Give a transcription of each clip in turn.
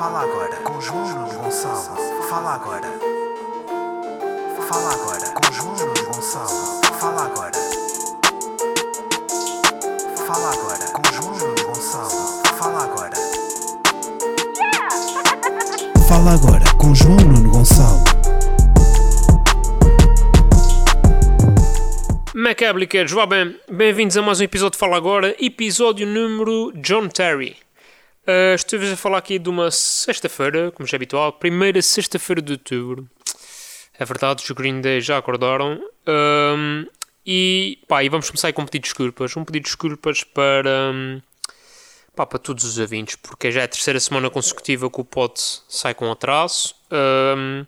Fala agora com João Gonçalo. Fala agora. Fala agora com João Gonçalo. Fala agora. Fala agora com João Gonçalo. Fala agora. Fala agora com João Nuno Gonçalo. Macablickers, vá bem, bem-vindos a mais um episódio de Fala Agora, episódio número John Terry. Uh, Estive a falar aqui de uma sexta-feira, como já é habitual, primeira sexta-feira de outubro. É verdade, os Green Day já acordaram. Um, e, pá, e vamos começar com um pedido de desculpas. Um pedido de desculpas para, um, pá, para todos os ouvintes, porque já é a terceira semana consecutiva que o pod sai com atraso. Um,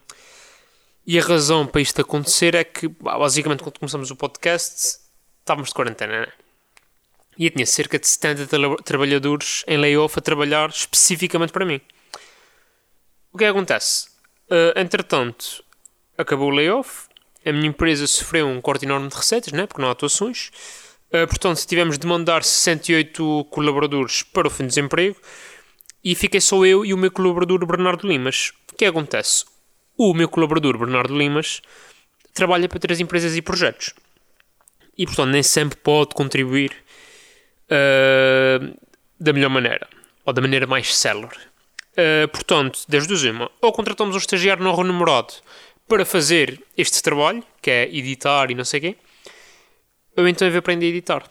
e a razão para isto acontecer é que, basicamente, quando começamos o podcast, estávamos de quarentena, né? E eu tinha cerca de 70 tra trabalhadores em layoff a trabalhar especificamente para mim. O que é que acontece? Uh, entretanto, acabou o layoff, a minha empresa sofreu um corte enorme de receitas, né? porque não há atuações. Uh, portanto, tivemos de mandar 68 colaboradores para o fim de desemprego e fiquei só eu e o meu colaborador Bernardo Limas. O que acontece? O meu colaborador Bernardo Limas trabalha para três empresas e projetos e, portanto, nem sempre pode contribuir uh, da melhor maneira ou da maneira mais célere. Uh, portanto, desde o uma, ou contratamos um estagiário não remunerado para fazer este trabalho, que é editar e não sei o quê, ou então eu aprender a editar.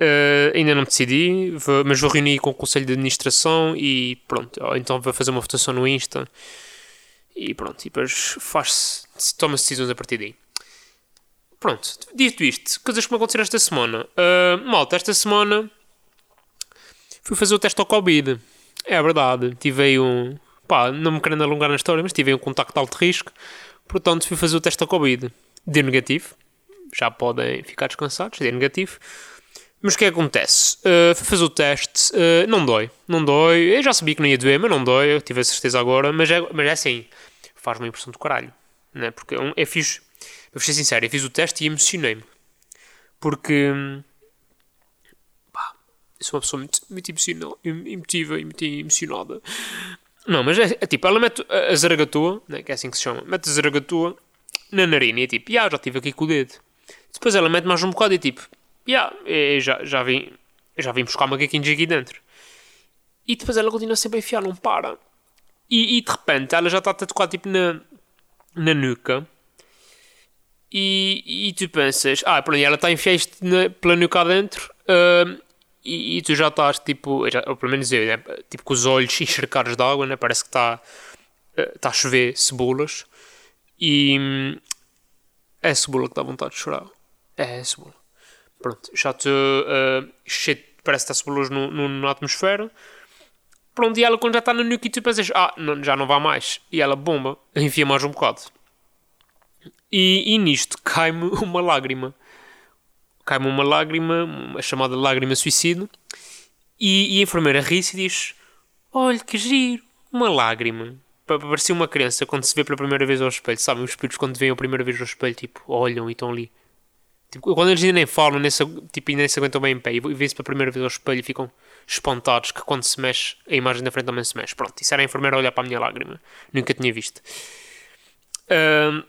Uh, ainda não decidi, vou, mas vou reunir com o Conselho de Administração e pronto. Ou então vou fazer uma votação no Insta e pronto. E depois faz toma-se decisões a partir daí. Pronto, dito isto, coisas que me aconteceram esta semana. Uh, malta, esta semana fui fazer o teste ao Covid. É verdade, tive um. pá, não me querendo alongar na história, mas tive um contacto de alto risco. Portanto, fui fazer o teste ao Covid. Deu negativo. Já podem ficar descansados, deu negativo. Mas o que é que acontece? Uh, fui fazer o teste, uh, não dói, não dói. Eu já sabia que não ia doer, mas não dói, eu tive a certeza agora. Mas é, mas é assim, faz uma impressão do caralho, né? Porque é, é fixe. Vou ser sincero, eu fiz o teste e emocionei-me. Porque. Pá, sou uma pessoa muito, muito emocional, emotiva e muito emocionada. Não, mas é, é, tipo, ela mete a zaragatua, né, que é assim que se chama, mete a zaragatua na narina e é tipo, já, já estive aqui com o dedo. Depois ela mete mais um bocado e tipo, yeah, já, já vim, já vim buscar macaquinhos aqui dentro. E depois ela continua sempre a enfiar, não para. E, e de repente ela já está a tocar tipo na, na nuca. E, e tu pensas, ah, pronto, ela está a enfiar isto na, pela nuca dentro. Uh, e, e, tu já estás tipo, já, ou pelo menos eu, né, tipo com os olhos encharcados de água, né, parece que está uh, a chover cebolas. E hum, é a cebola que dá vontade de chorar. É a cebola. Pronto, já estou uh, cheio, parece que está cebolas no, no, na atmosfera. Pronto, e ela quando já está no nuke tu pensas, ah, não, já não vai mais. E ela, bomba, enfia mais um bocado. E, e nisto cai-me uma lágrima. Cai-me uma lágrima, uma chamada lágrima suicida. E, e a enfermeira ri-se e diz: Olha que giro, uma lágrima. Parecia uma criança quando se vê pela primeira vez ao espelho. Sabem, os espíritos quando veem a primeira vez ao espelho, tipo, olham e estão ali. Tipo, quando eles ainda nem falam, nem se, tipo, nem se aguentam bem em pé e vêem-se pela primeira vez ao espelho e ficam espantados que quando se mexe, a imagem da frente também se mexe. Pronto, isso era a enfermeira olhar para a minha lágrima. Nunca tinha visto. Uh,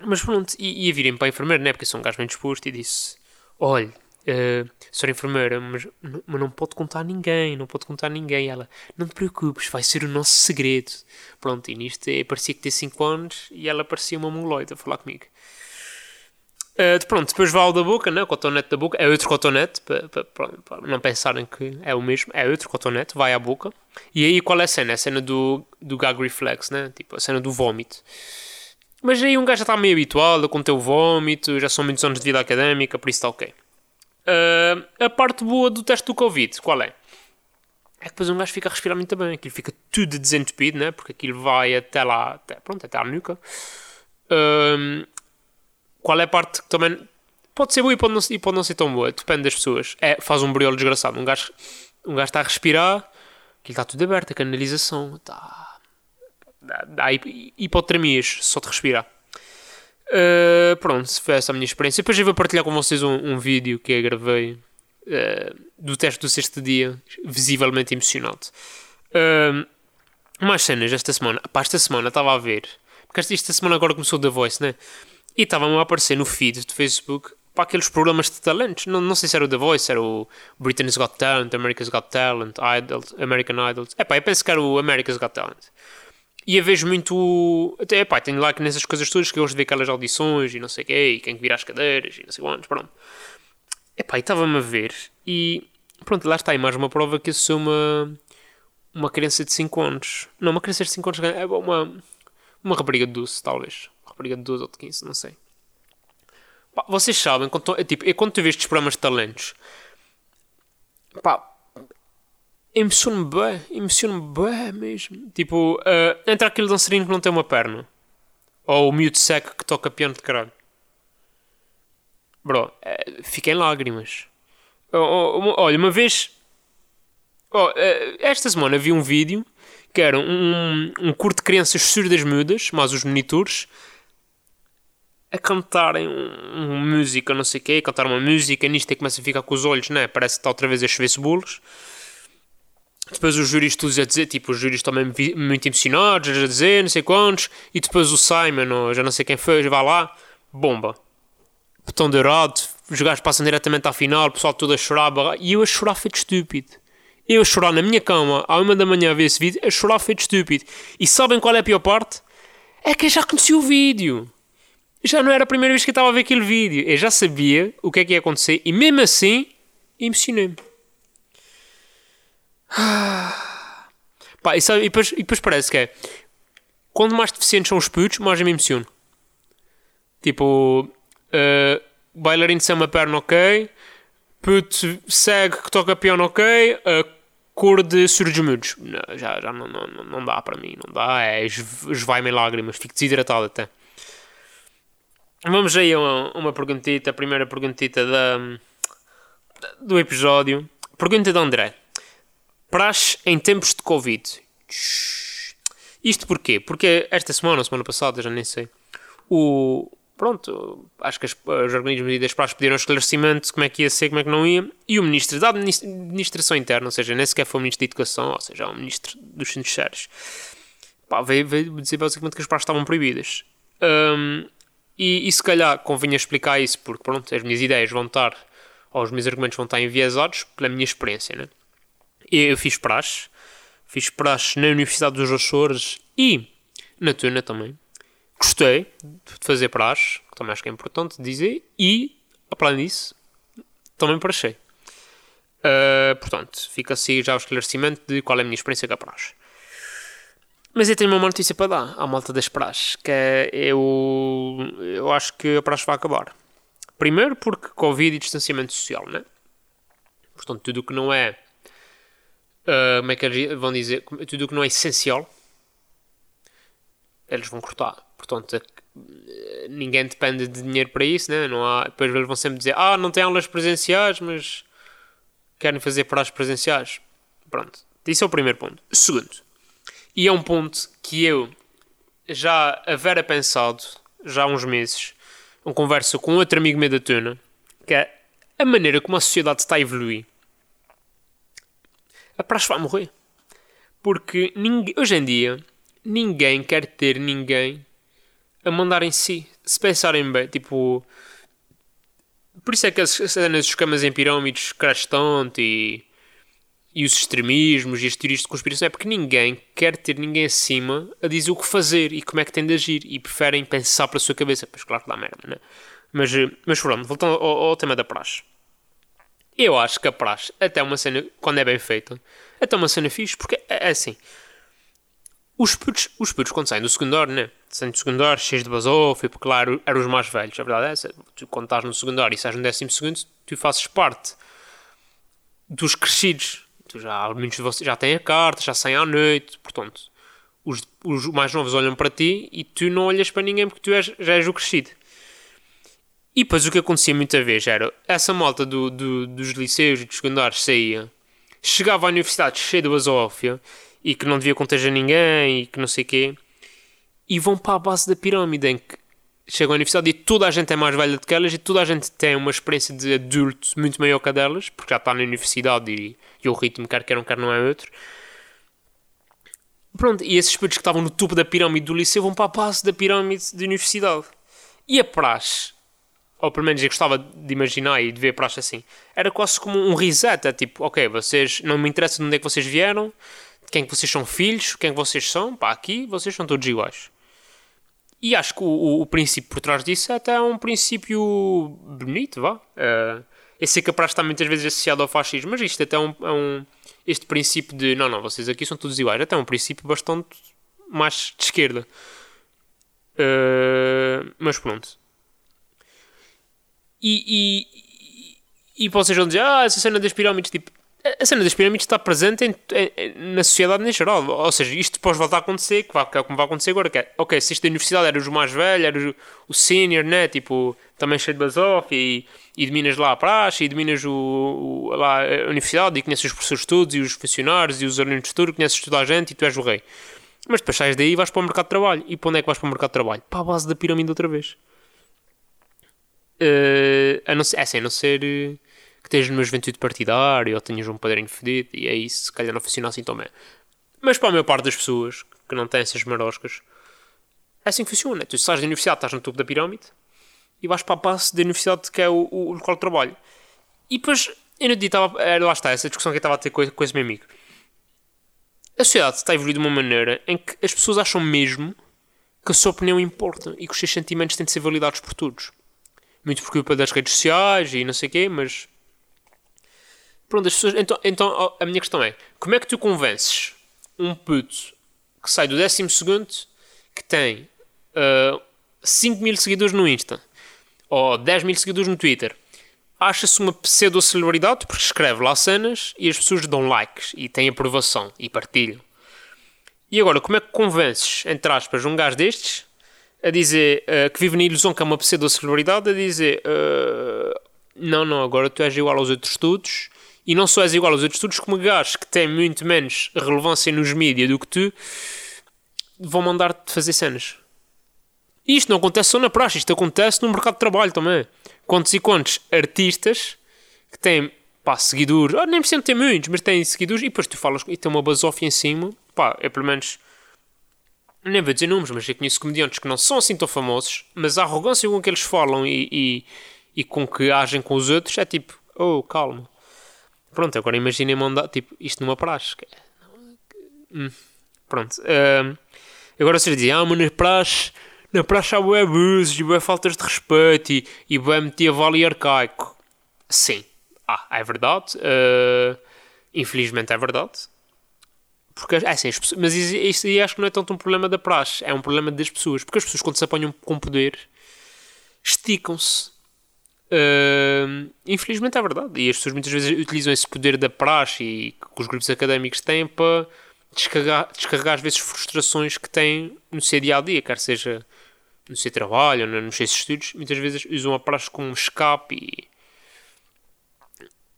mas pronto, e, a virem para a enfermeira, né? Porque sou um gajo bem disposto e disse: Olha, uh, senhora enfermeira, mas, mas não pode contar a ninguém, não pode contar a ninguém. E ela: Não te preocupes, vai ser o nosso segredo. Pronto, e nisto eu parecia que tinha 5 anos e ela parecia uma mongoloide a falar comigo. Uh, pronto, depois vale da boca, né? o cotonete da boca, é outro cotonete, para, não pensarem que é o mesmo, é outro cotonete, vai à boca. E aí qual é a cena? É a cena do, do gag reflex, né? tipo a cena do vómito. Mas aí um gajo já está meio habituado conter o vómito, já são muitos anos de vida académica, por isso está ok. Uh, a parte boa do teste do Covid, qual é? É que depois um gajo fica a respirar muito bem, aquilo fica tudo desentupido, né? porque aquilo vai até lá, até, pronto, até à nuca. Uh, qual é a parte que também pode ser boa e pode, não, e pode não ser tão boa, depende das pessoas. É, faz um briolo desgraçado. Um gajo, um gajo está a respirar, aquilo está tudo aberto, a canalização está. Dá, hipotermias só de respirar. Uh, pronto, foi essa a minha experiência. Depois eu vou partilhar com vocês um, um vídeo que eu gravei uh, do teste do sexto dia, visivelmente emocionante. Uh, mais cenas esta semana. Pá, esta semana estava a ver. Porque esta- esta semana agora começou The Voice, né? E estava-me a aparecer no feed do Facebook para aqueles programas de talentos. Não, não sei se era o The Voice, era o Britain's Got Talent, America's Got Talent, Idol, American Idol. É pá, eu penso que era o America's Got Talent. E eu vejo muito. Até, pá, tenho like nessas coisas todas que eu gosto de aquelas audições e não sei o quê, e quem que vira as cadeiras e não sei quantos, pronto. Epá, e estava-me a ver e pronto, lá está aí mais uma prova que eu sou uma, uma criança de 5 anos. Não, uma criança de 5 anos é uma, uma rapariga de 12, talvez. Uma rapariga de 12 ou de 15, não sei. Pá, vocês sabem, quando, é, tipo, é quando tu vês estes programas de talentos, pá, emociona-me bem, emociona-me bem mesmo. Tipo, uh, entra aquele dançarino que não tem uma perna. Ou o miúdo seco que toca piano de caralho. Bro, eh, fiquei em lágrimas. Oh, oh, uma- olha, uma vez. oh, eh, esta semana vi um vídeo que era um, um curto de crianças surdas mudas, mais os monitores, a cantarem um, música, não sei o quê, cantar uma música, nisto é que começa a ficar com os olhos, né? Parece que está outra vez a chover cebolos. Depois os júris todos a dizer, tipo, os júris também muito emocionados, a dizer, não sei quantos, e depois o Simon, ou já não sei quem foi, vai lá, bomba botão dourado, os gajos passam diretamente à final, o pessoal todo a chorar, e eu a chorar feito estúpido. Eu a chorar na minha cama, à uma da manhã a ver esse vídeo, a chorar feito estúpido. E sabem qual é a pior parte? É que eu já conhecia o vídeo. Já não era a primeira vez que eu estava a ver aquele vídeo. Eu já sabia o que é que ia acontecer, e mesmo assim, emocionei-me. Pá, e, sabe- e depois, e depois parece que é, quanto mais deficientes são os putos, mais eu me emociono. Tipo, uh, bailarino sem uma perna, ok. Puto segue que toca piano, ok. Uh, cor de surdos mudos. Não, já já não, não, não- dá para mim, não dá. É, es- esvai-me lágrimas, fico desidratado até. Vamos aí a uma, uma perguntita, a primeira perguntita da, do episódio. Pergunta de André. Praxe em tempos de Covid. Isto porquê? Porque esta semana, ou semana passada, já nem sei, o. Pronto, acho que as- os organismos e das praxes pediram esclarecimento de como é que ia ser, como é que não ia, e o ministro da Adminis- Administração Interna, ou seja, nem sequer foi o ministro da Educação, ou seja, é o ministro dos Sinceros, pá, veio, veio dizer basicamente que as praxes estavam proibidas. Hum, e, e se calhar convinha explicar isso, porque pronto, as minhas ideias vão estar, ou os meus argumentos vão estar enviesados pela minha experiência, né? Eu, fiz praxe, fiz praxe na Universidade dos Açores e na Tuna também. Gostei de fazer praxe, que também acho que é importante dizer, e, apesar disso, também praxei. Uh, portanto, fica assim já o esclarecimento de qual é a minha experiência com a praxe. Mas eu tenho uma notícia para dar à malta das praxes, que é eu, eu acho que a praxe vai acabar. Primeiro porque Covid e distanciamento social, né? Portanto, tudo o que não é Uh, como é que eles vão dizer? Tudo o que não é essencial, eles vão cortar. Portanto, ninguém depende de dinheiro para isso, né? não há, depois eles vão sempre dizer: Ah, não tem aulas presenciais, mas querem fazer praxes presenciais. Pronto, isso é o primeiro ponto. Segundo, e é um ponto que eu já havera pensado já há uns meses, uma conversa com outro amigo meu da Tuna, que é a maneira como a sociedade está a evoluir a praxe vai morrer. Porque ninguém, hoje em dia ninguém quer ter ninguém a mandar em si. Se pensarem bem, tipo. Por isso é que as cenas dos camas em pirâmides crescem tanto e, e os extremismos e as teorias de conspiração é porque ninguém quer ter ninguém acima a dizer o que fazer e como é que tem de agir e preferem pensar pela sua cabeça. Pois claro que dá merda, né? Mas, eh, mas pronto, voltando ao, ao tema da praxe. Eu acho que a praxe, até uma cena, quando é bem feita, até uma cena fixe, porque é, é assim. Os putos, os putos, quando saem do secundário, né? Saem do secundário, cheios de basófio, porque lá eram, os mais velhos. A verdade é essa. Tu, quando estás no secundário e sais no décimo segundo, tu fazes parte dos crescidos. Tu já, muitos de vocês já têm a carta, já saem à noite, portanto, os, os mais novos olham para ti e tu não olhas para ninguém porque tu és, já és o crescido. E depois o que acontecia muita vez era essa malta do, do- dos liceus e dos secundários saía, chegava à universidade cheia de basófia e que não devia contagiar ninguém e que não sei o quê, e vão para a base da pirâmide em que chegam à universidade e toda a gente é mais velha do que elas e toda a gente tem uma experiência de adulto muito maior que a delas, porque já está na universidade e, e o ritmo, quer queiram, quer não é outro. Pronto, e esses putos que estavam no topo da pirâmide do liceu vão para a base da pirâmide da universidade. E a praxe, ou pelo menos eu gostava de imaginar e de ver praxe assim, era quase como um reset. É tipo, ok, vocês, não me interessa de onde é que vocês vieram, de quem é que vocês são filhos, quem é que vocês são, pá, aqui vocês são todos iguais. E acho que o, o, o princípio por trás disso é até um princípio bonito, vá. Uh, eu sei que a praxe está muitas vezes associada ao fascismo, mas isto até é um, é um este princípio de não, não, vocês aqui são todos iguais, até é um princípio bastante mais de esquerda. Uh, mas pronto. E, e, e vocês vão dizer, ah, essa cena das pirâmides, tipo, a cena das pirâmides está presente em, em, na sociedade em geral. Ou seja, isto pode voltar a acontecer, que, vai, que é como vai acontecer agora. Que é, ok, se isto da universidade era os mais velhos, era o, o senior, né? Tipo, também cheio de basof e, e dominas lá a praxe e dominas o, o, lá a universidade e conheces os professores todos e os funcionários e os alunos todos, conheces toda a gente e tu és o rei. Mas depois sais daí e vais para o mercado de trabalho. E para onde é que vais para o mercado de trabalho? Para a base da pirâmide outra vez. Uh, a não ser, é assim, a não ser uh, que estejas numa juventude partidária ou tenhas um padrinho fedido e é isso, se calhar não funciona assim tão bem. Mas para a maior parte das pessoas que não têm essas maroscas, é assim que funciona. Tu sais da universidade, estás no topo da pirâmide e vais para a base da universidade que é o, o, local de trabalho. E depois, eu não estava, lá está, essa discussão que eu estava a ter com, com esse meu amigo. A sociedade está a evoluir de uma maneira em que as pessoas acham mesmo que a sua opinião importa e que os seus sentimentos têm de ser validados por todos. Muito por culpa das redes sociais e não sei o quê, mas. Pronto, as pessoas. Então, então a minha questão é: como é que tu convences um puto que sai do 12 que tem uh, 5 mil seguidores no Insta ou 10 mil seguidores no Twitter, acha-se uma pseudo-celebridade porque escreve lá cenas e as pessoas dão likes e têm aprovação e partilham. E agora, como é que convences, entre aspas, um gajo destes a dizer uh, que vive na ilusão que é uma pseudo-celebridade a dizer uh, não, não, agora tu és igual aos outros todos e não só és igual aos outros todos, como gajos que têm muito menos relevância nos mídias do que tu vão mandar-te fazer cenas. Isto não acontece só na praxe, isto acontece no mercado de trabalho também. Quantos e quantos artistas que têm pá, seguidores, ah, nem precisam ter muitos, mas têm seguidores e depois tu falas e tem uma basófia em cima, pá, é pelo menos. Nem vou dizer números, mas eu conheço comediantes que não são assim tão famosos, mas a arrogância com que eles falam e, e, e com que agem com os outros é tipo, oh, calma. Pronto, agora imaginem mandar tipo, isto numa praxe. Hum, pronto. Uh, agora vocês dizem, ah, mas na praxe na praça há bué abusos e bué faltas de respeito e, e bué medieval arcaico. Sim. Ah, é verdade. Uh, infelizmente é verdade. Porque, é assim, mas isso aí acho que não é tanto um problema da praxe, é um problema das pessoas. Porque as pessoas, quando se apanham com poder, esticam-se. Uh, infelizmente é verdade. E as pessoas muitas vezes utilizam esse poder da praxe e que os grupos académicos têm para descarregar, descarregar às vezes frustrações que têm no seu dia a dia, quer seja no seu trabalho, nos seus estudos, muitas vezes usam a praxe como escape e.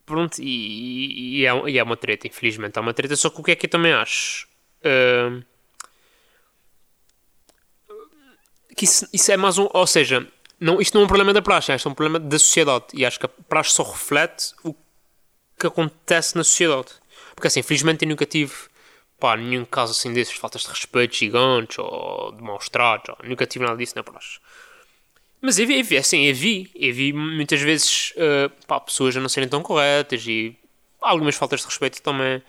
Pronto, e, e, é, e é uma treta, infelizmente. É uma treta, só que o que é que eu também acho? Uh, que isso, isso, é mais um. Ou seja, não, isto não é um problema da praxe, isto é um problema da sociedade. E acho que a praxe só reflete o que acontece na sociedade. Porque assim, infelizmente eu nunca tive pá, nenhum caso assim desses, faltas de respeito gigantes ou de maus tratos, nunca tive nada disso na praxe. Mas eu vi, eu vi assim, eu vi, eu vi muitas vezes uh, pá, pessoas a não serem tão corretas e algumas faltas de respeito também.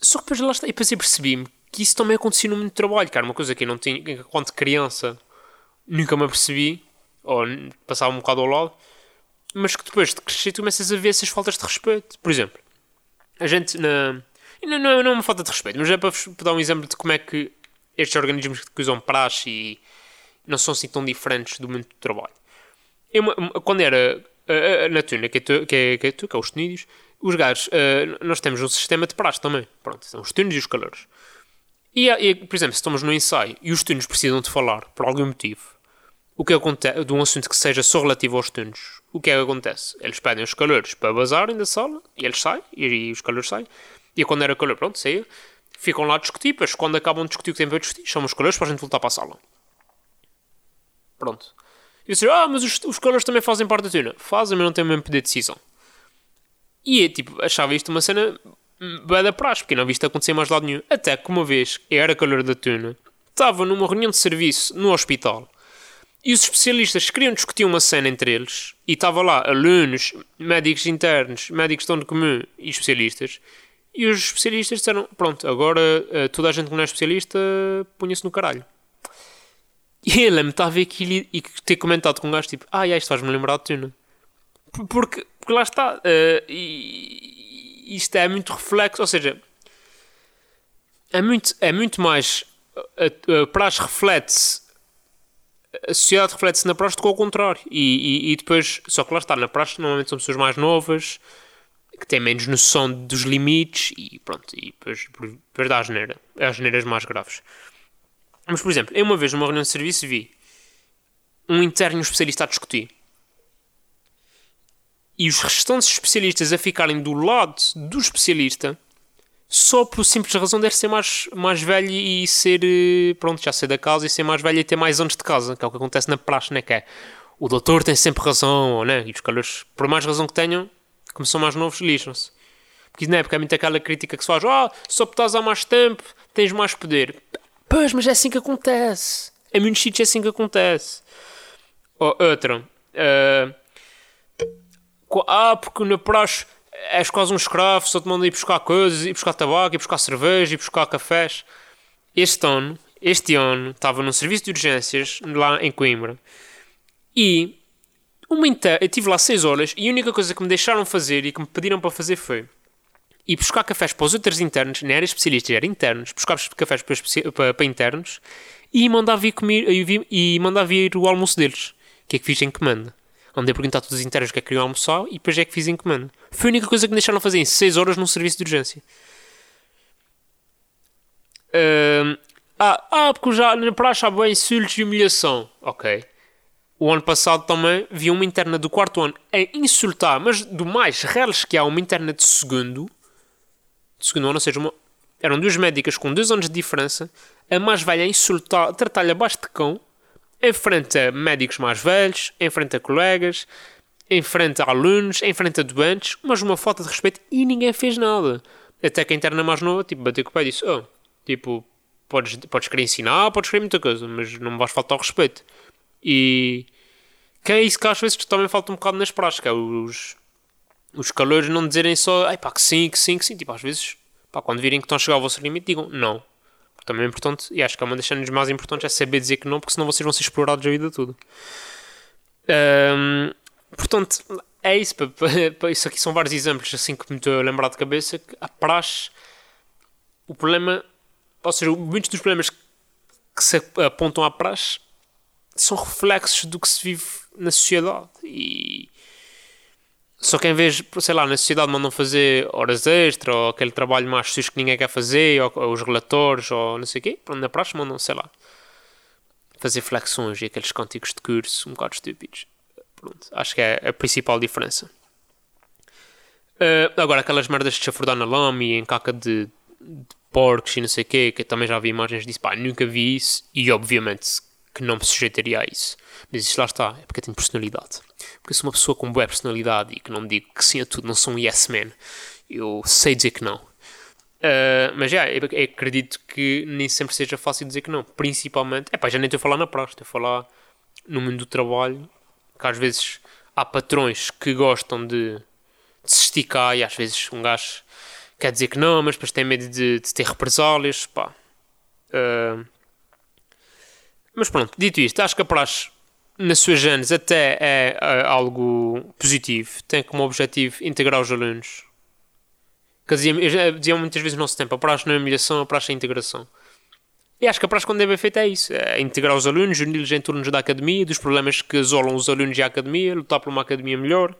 Só que depois lá está, e depois eu percebi-me que isso também acontecia no meu trabalho, cara, uma coisa que eu não tinha, quando criança nunca me apercebi, ou passava um bocado ao lado, mas que depois de crescer tu começas a ver essas faltas de respeito. Por exemplo, a gente na, não, não, não é uma falta de respeito, mas é para vos dar um exemplo de como é que estes organismos que usam praxe e não são assim tão diferentes do mundo do trabalho. Eu, quando era na tuna, que é, tu, que é, que é, tu, que é os tunídeos, os gajos, nós temos um sistema de praxe também. Pronto, são os tunos e os calores. E, e, por exemplo, se estamos no ensaio e os tunos precisam de falar por algum motivo, o que acontece, de um assunto que seja só relativo aos tunos, o que é que acontece? Eles pedem os calores para bazarem da sala e eles saem, e, e os calores saem. E quando era calor, pronto, saía. Ficam lá a discutir, depois quando acabam de discutir o que tem para discutir, chamam os calores para a gente voltar para a sala. Pronto. E eu disse, ah, mas os, os calores também fazem parte da tuna. Fazem, mas não têm o mesmo poder de decisão. E eu, tipo, achava isto uma cena Bem da praxe, porque não vi isto acontecer mais de lado nenhum. Até que uma vez, era calor da tuna, estava numa reunião de serviço no hospital e os especialistas queriam discutir uma cena entre eles e estava lá alunos, médicos internos, médicos de onde comum e especialistas. E os especialistas disseram: Pronto, agora eh, toda a gente que não é especialista punha-se no caralho. E ele me estava a ver aquilo e ter comentado com um gajo tipo: Ah, isto faz-me lembrar de tuna. Porque, porque lá está. Uh, e, isto é muito reflexo, ou seja, é muito, é muito mais. A, a praxe reflete-se. A sociedade reflete-se na praxe do que ao contrário. E, e, e, depois, só que lá está, na praxe normalmente são pessoas mais novas que têm menos noção dos limites e pronto, e depois, depois dá a geneira. É as geneiras mais graves. Mas, por exemplo, eu uma vez numa reunião de serviço vi um interno especialista a discutir e os restantes especialistas a ficarem do lado do especialista só por simples razão de ser mais, mais velho e ser, eh, pronto, já ser da casa e ser mais velho e ter mais anos de casa, que é o que acontece na praxe, né? Que é o doutor tem sempre razão, né? E os calores, por mais razão que tenham, como são mais novos, lixam-se. Porque na época é muito aquela crítica que se faz: ah, só por estás há mais tempo, tens mais poder. Pois, mas é assim que acontece. Em muitos sítios é assim que acontece. Ou outra. Uh, ah, porque na praxe és quase um escravo, só te mandam ir buscar coisas, ir buscar tabaco, ir buscar cerveja, ir buscar cafés. Este ano, este ano, estava num serviço de urgências lá em Coimbra e uma inter... eu estive lá 6 horas e a única coisa que me deixaram fazer e que me pediram para fazer foi ir buscar cafés para os outros internos, não era especialistas, era internos, buscar cafés para, para, para internos e mandar vir comer e mandar vir o almoço deles. Que é que fiz em comanda? Andei perguntar a todos os internos o que é que queriam almoçar e depois é que fiz em comando. Foi a única coisa que me deixaram fazer em 6 horas num serviço de urgência. Uh, ah, ah, porque já na praxe há bem insultos e humilhação. Ok. O ano passado também vi uma interna do quarto ano a insultar, mas do mais reles que há uma interna de segundo, segundo ano, ou seja, uma, eram duas médicas com dois anos de diferença, a mais velha a insultar, a tratar-lhe abaixo de cão, enfrenta médicos mais velhos, enfrenta colegas, enfrenta alunos, enfrenta doentes, mas uma falta de respeito e ninguém fez nada. Até que a interna mais nova, tipo, bateu com o pai e disse: Oh, tipo, podes, podes querer ensinar, podes querer muita coisa, mas não me vais faltar o respeito. E que é isso que às vezes também falta um bocado nas práticas, é os, os calores não dizerem só, ai pá, que sim, que sim, que sim. Tipo, às vezes, pá, quando virem que estão a chegar ao vosso limite, digam não também é importante, e acho que é uma das cenas mais importantes é saber dizer que não, porque senão vocês vão ser explorados a vida toda. Portanto, é isso. Isso aqui são vários exemplos assim que me estou a lembrar de cabeça. Que a praxe, o problema, ou seja, muitos dos problemas que se apontam à praxe são reflexos do que se vive na sociedade. E só que em vez, sei lá, na sociedade mandam fazer horas extra ou aquele trabalho mais sujo que ninguém quer fazer, ou, ou os relatórios, ou não sei o quê, na praxe mandam, sei lá, fazer flexões e aqueles cânticos de curso um bocado estúpidos. Pronto, acho que é a principal diferença. Uh, agora, aquelas merdas de chafurdar na lama e em caca de, de porcos e não sei o quê, que eu também já vi imagens disso, pá, nunca vi isso e obviamente que não me sujeitaria a isso. Mas isso lá está, é porque eu tenho personalidade. Porque eu sou uma pessoa com boa personalidade e que não digo que sim a tudo, não sou um yes man. Eu sei dizer que não. Uh, mas já, eu, eu acredito que nem sempre seja fácil dizer que não. Principalmente, é pá, já nem estou a falar na praxe, estou a falar no mundo do trabalho, que às vezes há patrões que gostam de, de se esticar e às vezes um gajo quer dizer que não, mas depois tem medo de, de ter represálias, pá. Uh, mas pronto, dito isto, acho que a praxe na sua gênese até é, é algo positivo. Tem como objetivo integrar os alunos. Eu dizia, eu já dizia muitas vezes no nosso tempo, a praxe não é humilhação, a praxe é integração. E acho que a praxe quando deve ser feita é isso. É integrar os alunos, uni-los em torno da academia, dos problemas que isolam os alunos e a academia, lutar por uma academia melhor.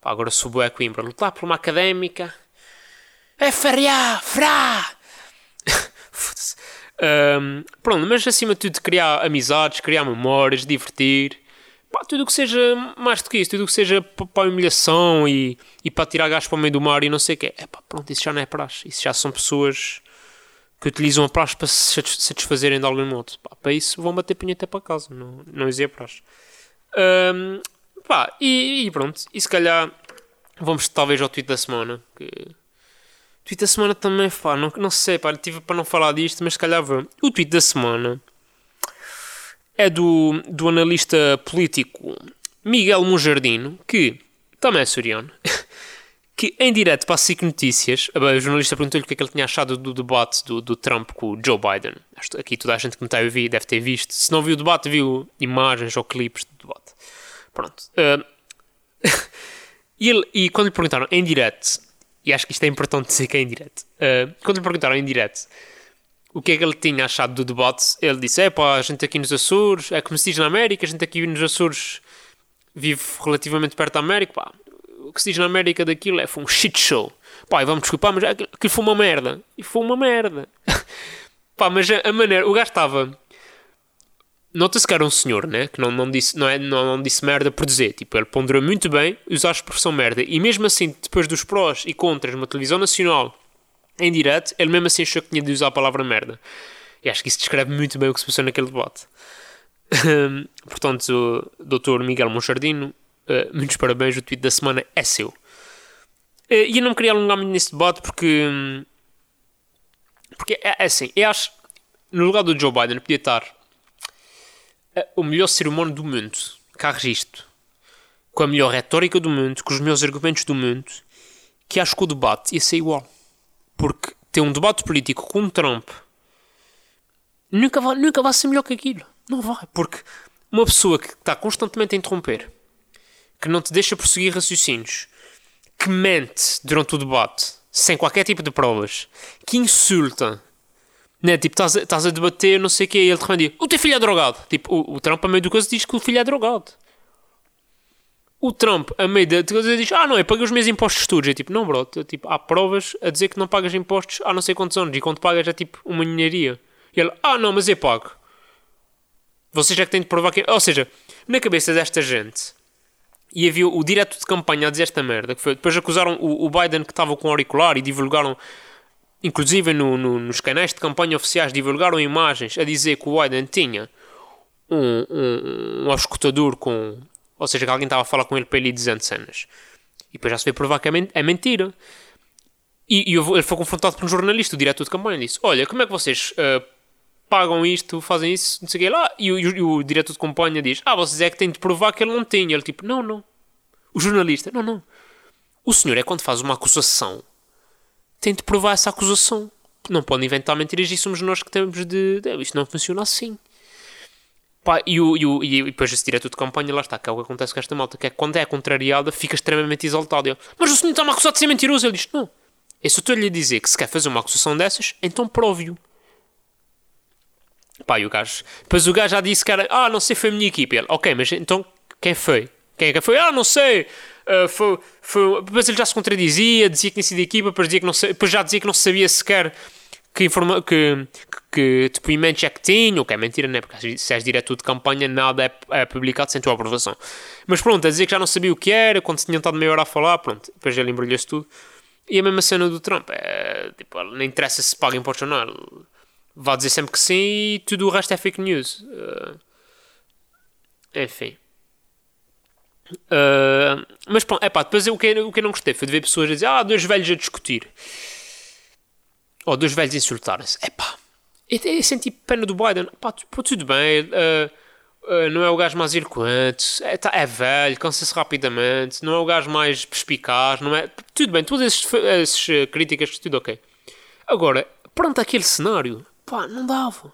Pá, agora subo a Coimbra, lutar por uma académica. É fariá, frá! Foda-se. Um, pronto, mas acima de tudo criar amizades, criar memórias, divertir. Pá, tudo o que seja mais do que isso, tudo o que seja para a humilhação e, e para tirar gás para o meio do mar e não sei o quê. É pá, pronto, isso já não é praxe. Isso já são pessoas que utilizam a praxe para se satisfazerem de algum modo. Pá, para isso vão bater punheta para casa, não, não existe praxe. Um, pá, e, e, pronto, e se calhar vamos talvez ao tweet da semana, que tweet da semana também, pá, não, não sei, pá, tive para não falar disto, mas se calhar. O tweet da semana é do, do analista político Miguel Monjardino, que também é suriano, que em direto para a SIC Notícias, o jornalista perguntou-lhe o que é que ele tinha achado do debate do, do Trump com o Joe Biden. Aqui toda a gente que me está a ouvir deve ter visto. Se não viu o debate, viu imagens ou clipes do debate. Pronto. Uh, e, ele, e quando lhe perguntaram em direto, e acho que isto é importante dizer que é em direto, uh, quando lhe perguntaram em direto o que é que ele tinha achado do debate, ele disse: é pá, a gente aqui nos Açores, é como se diz na América, a gente aqui nos Açores vive relativamente perto da América, pá, o que se diz na América daquilo é foi um shit show. Pá, vamos desculpar, mas aquilo, aquilo foi uma merda. E foi uma merda. pá, mas a, a, maneira, o gajo estava. Nota-se que era um senhor, né? Que não, não, disse, não, é, não, não disse merda por dizer. Tipo, ele ponderou muito bem usar a expressão merda. E mesmo assim, depois dos prós e contras numa televisão nacional em direto, ele mesmo assim achou que tinha de usar a palavra merda. E acho que isso descreve muito bem o que se passou naquele debate. Portanto, o Dr. Miguel Monchardino, uh, muitos parabéns, o tweet da semana é seu. Uh, e eu não queria alongar muito nesse debate porque. Porque é, é assim, eu acho. No lugar do Joe Biden podia estar o melhor ser humano do mundo, cá registro, com a melhor retórica do mundo, com os melhores argumentos do mundo, que acho que o debate ia ser igual. Porque ter um debate político com Trump nunca vai, nunca vai ser melhor que aquilo. Não vai, porque uma pessoa que está constantemente a interromper, que não te deixa prosseguir raciocínios, que mente durante o debate, sem qualquer tipo de provas, que insulta, né? Tipo, estás a, a debater, não sei o que, e ele te diz: O teu filho é drogado. Tipo, o, o Trump, a meio do coisa, diz que o filho é drogado. O Trump, a meio da coisa, diz: Ah, não, eu paguei os meus impostos todos. É tipo, não, bro, tipo, há provas a dizer que não pagas impostos há não sei quantos anos, e quando pagas é tipo uma ninharia. E ele: Ah, não, mas eu pago. Vocês é que têm de provar que. Ou seja, na cabeça desta gente. E havia o direto de campanha a dizer esta merda. Que foi, depois acusaram o, o Biden que estava com auricular e divulgaram. Inclusive no, no, nos canais de campanha oficiais divulgaram imagens a dizer que o Biden tinha um, um, um com. Ou seja, que alguém estava a falar com ele para ele dizendo cenas. E depois já se veio provar que é, mentira. E, e ele foi confrontado por um jornalista, o diretor de campanha, disse: Olha, como é que vocês uh, pagam isto, fazem isso, não sei o que lá. E o, e o, diretor de companhia diz: Ah, vocês é que têm de provar que ele não tem. Ele tipo: Não, não. O jornalista: Não, não. O senhor é quando faz uma acusação, tem de provar essa acusação. Não pode inventar mentiras e somos nós que temos de. de isto não funciona assim. Pá, e, o, e, o, e depois esse diretor de campanha, lá está, que é o que acontece com esta malta, que é quando é contrariada, fica extremamente exaltado. Mas o senhor está-me acusado de ser mentiroso. Ele diz: Não. Eu estou-lhe a dizer que se quer fazer uma acusação dessas, então prove-o. Pá, e o gajo. Depois o gajo já disse que era. Ah, não sei, foi a minha equipe. Ele, ok, mas então quem foi? Quem é que foi? Ah, não sei. Uh, foi, foi... Depois ele já se contradizia, dizia que tinha sido equipa, depois, dizia que não, depois já dizia que não sabia sequer que, informa... que, que, que depoimentos é que tinha, o que é mentira, né? Porque se és diretor de campanha, nada é, é publicado sem tua aprovação. Mas pronto, a dizer que já não sabia o que era, quando se tinham estado meia hora a falar, pronto, depois ele embrulhou-se tudo. E a mesma cena do Trump, é, tipo, não interessa se paga impostos ou não vá dizer sempre que sim e tudo o resto é fake news. Uh, enfim. Uh, mas pronto, é pá, depois o que, o que eu não gostei foi de ver pessoas a dizer ah, dois velhos a discutir. Ou dois velhos a insultarem-se. É pá, eu, eu, senti pena do Biden. Pá, tudo bem, uh, uh, não é o gajo mais eloquente, é, tá, é velho, cansa-se rapidamente, não é o gajo mais perspicaz, não é. Tudo bem, todas essas críticas, tudo ok. Agora, pronto, aquele cenário, Pá, não dava.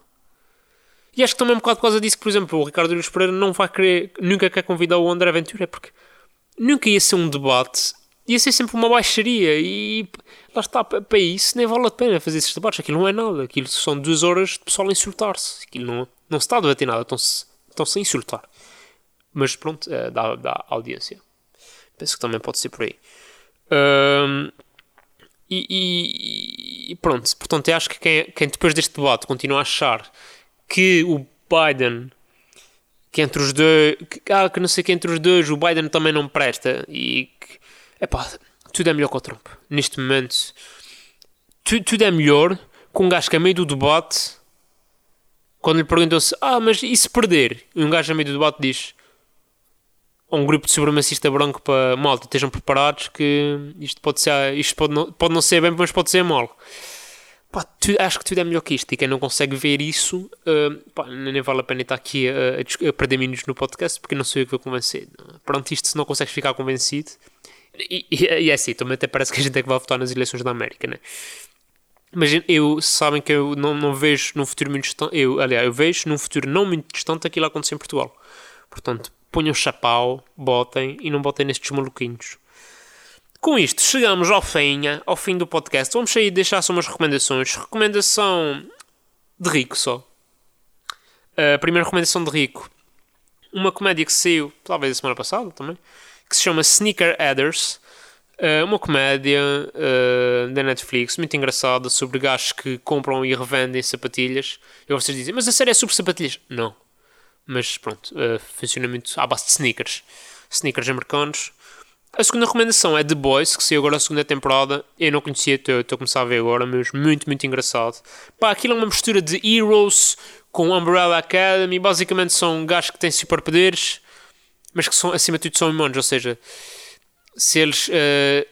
E acho que também um bocado por causa disso por exemplo, o Ricardo Luís Pereira não vai querer, nunca quer convidar o André Ventura, porque nunca ia ser um debate, ia ser sempre uma baixaria e lá está, para isso nem vale a pena fazer esses debates, aquilo não é nada, aquilo são duas horas de pessoal a insultar-se, aquilo não, não se está a debater nada, estão-se estão -se a insultar. Mas pronto, é, dá, dá audiência. Penso que também pode ser por aí. Um, e, e, e, pronto, portanto, eu acho que quem, quem, depois deste debate continua a achar que o Biden, que entre os dois, que, ah, que não sei que entre os dois o Biden também não presta e que, epá, tudo é melhor que o Trump. Neste momento, tu, tudo é melhor com um gajo que a meio do debate, quando lhe perguntam-se, ah, mas e se perder? E um gajo a meio do debate diz, ou um grupo de supremacista branco para malta, estejam preparados que isto pode ser, isto pode não, pode não ser bem, mas pode ser mal. Pá, tu, acho que tudo é melhor que isto e quem não consegue ver isso, uh, pá, nem vale a pena estar aqui a, a, a perder minutos no podcast porque não sou eu que vou convencer. Pronto, isto se não consegues ficar convencido, e, e, e é assim, também até parece que a gente é que vai votar nas eleições da América, né? Mas eu, sabem que eu não, não vejo num futuro muito distante, eu, aliás, eu vejo num futuro não muito distante aquilo a acontecer em Portugal. Portanto, ponham chapéu, botem e não botem nestes maluquinhos. Com isto, chegamos ao fim, ao fim do podcast. Vamos sair deixar só umas recomendações. Recomendação de rico só. A primeira recomendação de rico. Uma comédia que saiu, talvez a semana passada também, que se chama Sneaker Adders. Uh, uma comédia da Netflix muito engraçada sobre gajos que compram e revendem sapatilhas. E vocês dizem, mas a série é sobre sapatilhas? Não. Mas pronto, funciona muito à base de sneakers. Sneakers americanos. A segunda recomendação é The Boys, que saiu agora a segunda temporada. Eu não conhecia, estou a começar a ver agora, mas muito, muito engraçado. Pá, aquilo é uma mistura de Heroes com Umbrella Academy. Basicamente são gajos que têm superpoderes, mas que são, acima de tudo são humanos, ou seja se eles uh,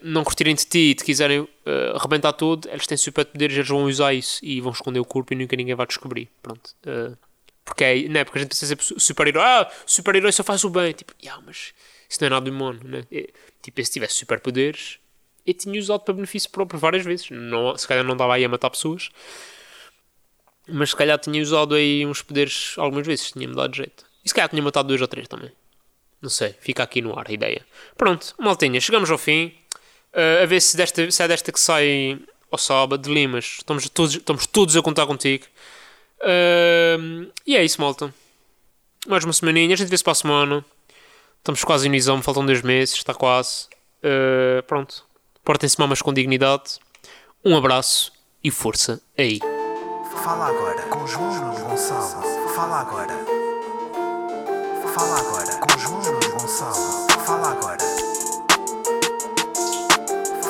não curtirem de ti e te quiserem uh, arrebentar tudo, eles têm superpoderes, eles vão usar isso e vão esconder o corpo e nunca ninguém vai descobrir. Pronto. Uh, porque é, não é porque a gente precisa ser super-herói. Ah, super-herói só faz o bem. Tipo, yeah, mas isso não é nada humano, né? É, tipo, se tivesse superpoderes, eu tinha usado para benefício próprio várias vezes. Não, se calhar não dava aí a matar pessoas, mas se calhar tinha usado aí uns poderes algumas vezes, tinha-me dado jeito. E se calhar tinha matado dois ou três também. Não sei, fica aqui no ar a ideia. Pronto, maltinha, chegamos ao fim. Uh, a ver se, desta, se é desta que sai ao sábado de Limas. Estamos todos, estamos todos a contar contigo. Uh, e é isso, malta. Mais uma semaninha, a gente vê-se para a semana. Estamos quase no exame, faltam dois meses, está quase. Uh, pronto. Portem-se mamas com dignidade. Um abraço e força aí. Fala agora com João Gonçalo. Fala agora. Fala agora com João Gonçalo. Fala agora.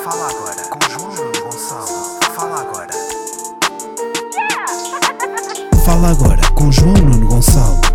Fala agora com João Gonçalo. Fala agora. Fala agora com João Nuno Gonçalo.